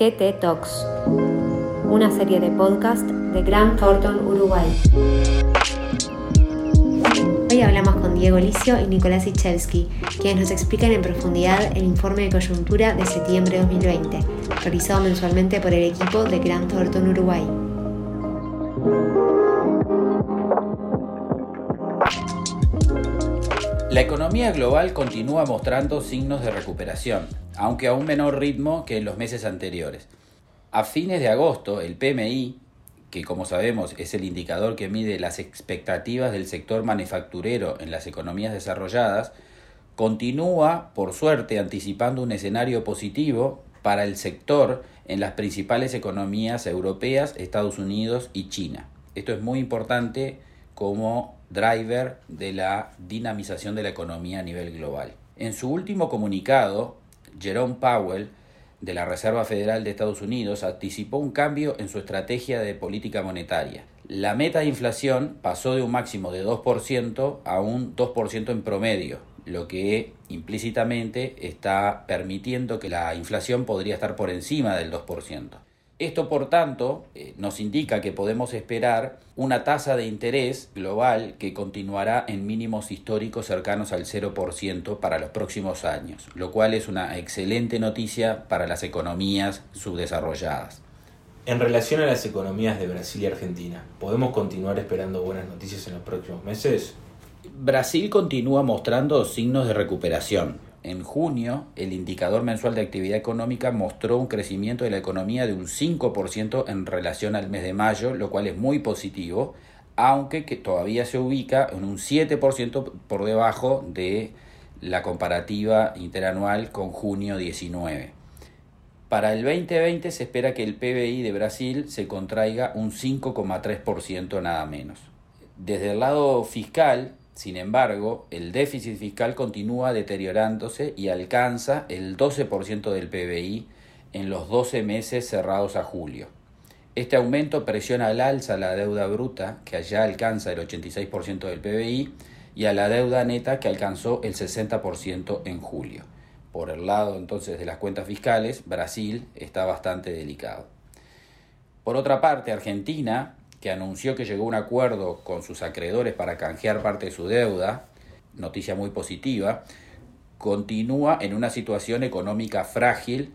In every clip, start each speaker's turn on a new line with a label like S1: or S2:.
S1: GT Talks, una serie de podcast de Grant Thornton Uruguay. Hoy hablamos con Diego Licio y Nicolás Ichelski, quienes nos explican en profundidad el informe de coyuntura de septiembre de 2020, realizado mensualmente por el equipo de Grant Thornton Uruguay.
S2: La economía global continúa mostrando signos de recuperación, aunque a un menor ritmo que en los meses anteriores. A fines de agosto, el PMI, que como sabemos es el indicador que mide las expectativas del sector manufacturero en las economías desarrolladas, continúa, por suerte, anticipando un escenario positivo para el sector en las principales economías europeas, Estados Unidos y China. Esto es muy importante como driver de la dinamización de la economía a nivel global. En su último comunicado, Jerome Powell, de la Reserva Federal de Estados Unidos, anticipó un cambio en su estrategia de política monetaria. La meta de inflación pasó de un máximo de 2% a un 2% en promedio, lo que implícitamente está permitiendo que la inflación podría estar por encima del 2%. Esto, por tanto, eh, nos indica que podemos esperar una tasa de interés global que continuará en mínimos históricos cercanos al 0% para los próximos años, lo cual es una excelente noticia para las economías subdesarrolladas.
S3: En relación a las economías de Brasil y Argentina, ¿podemos continuar esperando buenas noticias en los próximos meses?
S2: Brasil continúa mostrando signos de recuperación, en junio, el indicador mensual de actividad económica mostró un crecimiento de la economía de un 5% en relación al mes de mayo, lo cual es muy positivo, aunque que todavía se ubica en un 7% por debajo de la comparativa interanual con junio 19. Para el 2020 se espera que el PBI de Brasil se contraiga un 5,3% nada menos. Desde el lado fiscal, sin embargo, el déficit fiscal continúa deteriorándose y alcanza el 12% del PBI en los 12 meses cerrados a julio. Este aumento presiona al alza la deuda bruta, que allá alcanza el 86% del PBI, y a la deuda neta, que alcanzó el 60% en julio. Por el lado entonces de las cuentas fiscales, Brasil está bastante delicado. Por otra parte, Argentina que anunció que llegó a un acuerdo con sus acreedores para canjear parte de su deuda, noticia muy positiva, continúa en una situación económica frágil,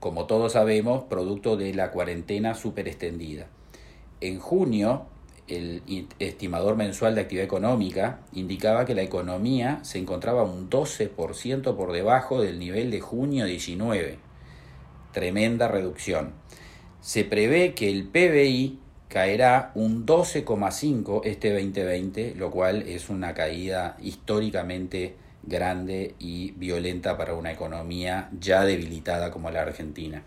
S2: como todos sabemos, producto de la cuarentena super extendida. En junio, el estimador mensual de actividad económica indicaba que la economía se encontraba un 12% por debajo del nivel de junio 19. Tremenda reducción. Se prevé que el PBI caerá un 12,5 este 2020, lo cual es una caída históricamente grande y violenta para una economía ya debilitada como la Argentina.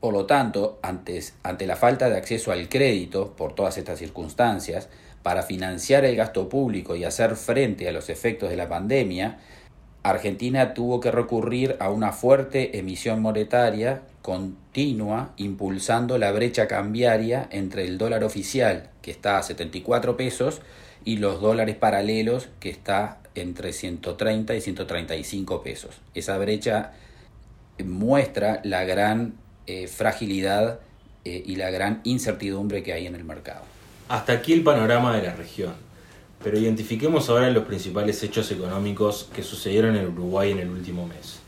S2: Por lo tanto, antes, ante la falta de acceso al crédito por todas estas circunstancias, para financiar el gasto público y hacer frente a los efectos de la pandemia, Argentina tuvo que recurrir a una fuerte emisión monetaria continua impulsando la brecha cambiaria entre el dólar oficial, que está a 74 pesos, y los dólares paralelos, que está entre 130 y 135 pesos. Esa brecha muestra la gran eh, fragilidad eh, y la gran incertidumbre que hay en el mercado.
S3: Hasta aquí el panorama de la región. Pero identifiquemos ahora los principales hechos económicos que sucedieron en Uruguay en el último mes.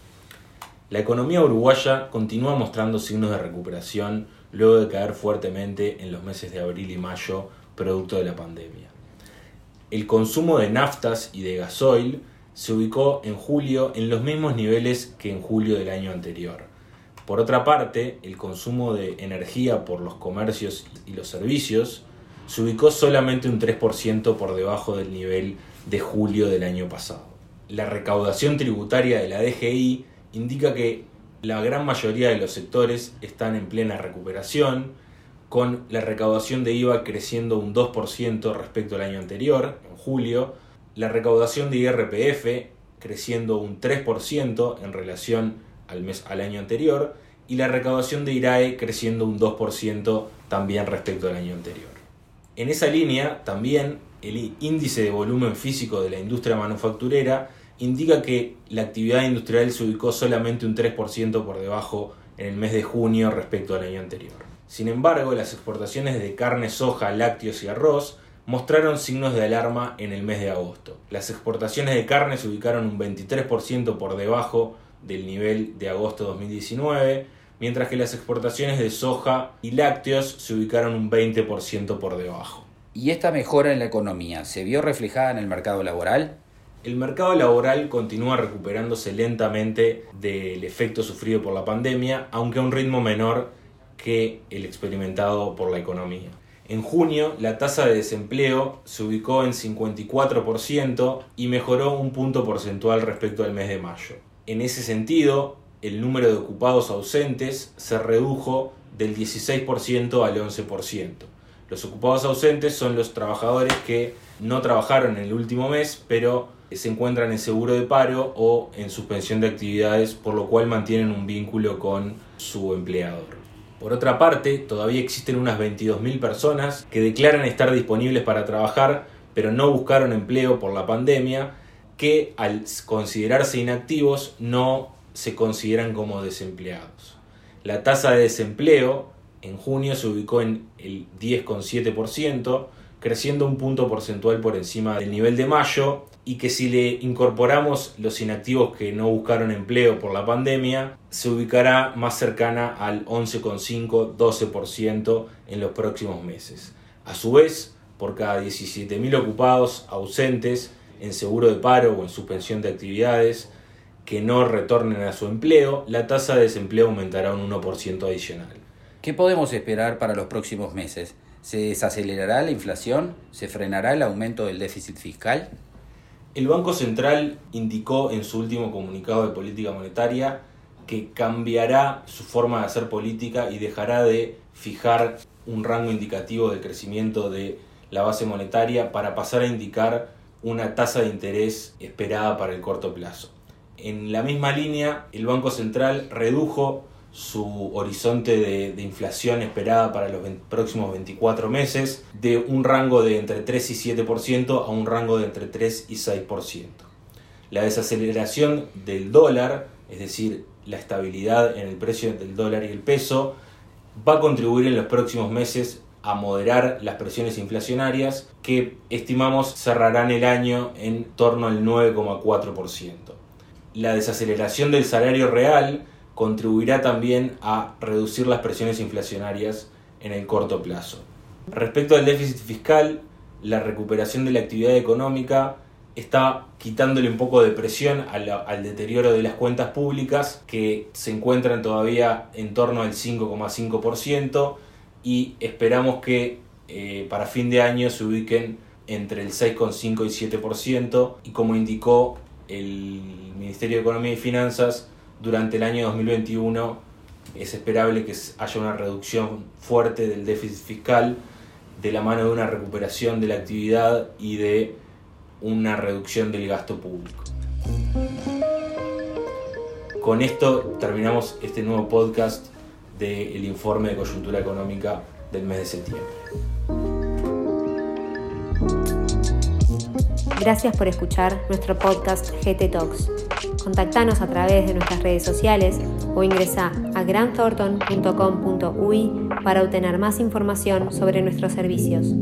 S3: La economía uruguaya continúa mostrando signos de recuperación luego de caer fuertemente en los meses de abril y mayo producto de la pandemia. El consumo de naftas y de gasoil se ubicó en julio en los mismos niveles que en julio del año anterior. Por otra parte, el consumo de energía por los comercios y los servicios se ubicó solamente un 3% por debajo del nivel de julio del año pasado. La recaudación tributaria de la DGI indica que la gran mayoría de los sectores están en plena recuperación, con la recaudación de IVA creciendo un 2% respecto al año anterior, en julio, la recaudación de IRPF creciendo un 3% en relación al, mes, al año anterior, y la recaudación de IRAE creciendo un 2% también respecto al año anterior. En esa línea, también el índice de volumen físico de la industria manufacturera indica que la actividad industrial se ubicó solamente un 3% por debajo en el mes de junio respecto al año anterior. Sin embargo, las exportaciones de carne, soja, lácteos y arroz mostraron signos de alarma en el mes de agosto. Las exportaciones de carne se ubicaron un 23% por debajo del nivel de agosto de 2019, mientras que las exportaciones de soja y lácteos se ubicaron un 20% por debajo.
S2: ¿Y esta mejora en la economía se vio reflejada en el mercado laboral?
S3: El mercado laboral continúa recuperándose lentamente del efecto sufrido por la pandemia, aunque a un ritmo menor que el experimentado por la economía. En junio, la tasa de desempleo se ubicó en 54% y mejoró un punto porcentual respecto al mes de mayo. En ese sentido, el número de ocupados ausentes se redujo del 16% al 11%. Los ocupados ausentes son los trabajadores que no trabajaron en el último mes, pero se encuentran en seguro de paro o en suspensión de actividades, por lo cual mantienen un vínculo con su empleador. Por otra parte, todavía existen unas 22.000 personas que declaran estar disponibles para trabajar, pero no buscaron empleo por la pandemia, que al considerarse inactivos no se consideran como desempleados. La tasa de desempleo en junio se ubicó en el 10,7%, creciendo un punto porcentual por encima del nivel de mayo y que si le incorporamos los inactivos que no buscaron empleo por la pandemia, se ubicará más cercana al 11,5-12% en los próximos meses. A su vez, por cada 17.000 ocupados ausentes en seguro de paro o en suspensión de actividades que no retornen a su empleo, la tasa de desempleo aumentará un 1% adicional.
S2: ¿Qué podemos esperar para los próximos meses? ¿Se desacelerará la inflación? ¿Se frenará el aumento del déficit fiscal?
S3: El Banco Central indicó en su último comunicado de política monetaria que cambiará su forma de hacer política y dejará de fijar un rango indicativo de crecimiento de la base monetaria para pasar a indicar una tasa de interés esperada para el corto plazo. En la misma línea, el Banco Central redujo su horizonte de, inflación esperada para los próximos 24 meses de un rango de entre 3 y 7% a un rango de entre 3 y 6%. La desaceleración del dólar, es decir, la estabilidad en el precio del dólar y el peso, va a contribuir en los próximos meses a moderar las presiones inflacionarias que estimamos cerrarán el año en torno al 9,4%. La desaceleración del salario real contribuirá también a reducir las presiones inflacionarias en el corto plazo. Respecto al déficit fiscal, la recuperación de la actividad económica está quitándole un poco de presión al, deterioro de las cuentas públicas que se encuentran todavía en torno al 5,5% y esperamos que eh, para fin de año se ubiquen entre el 6,5 y 7% y como indicó el Ministerio de Economía y Finanzas, durante el año 2021 es esperable que haya una reducción fuerte del déficit fiscal de la mano de una recuperación de la actividad y de una reducción del gasto público. Con esto terminamos este nuevo podcast del informe de coyuntura económica del mes de septiembre.
S1: Gracias por escuchar nuestro podcast GT Talks. Contactanos a través de nuestras redes sociales o ingresa a grandthornton.com.ui para obtener más información sobre nuestros servicios.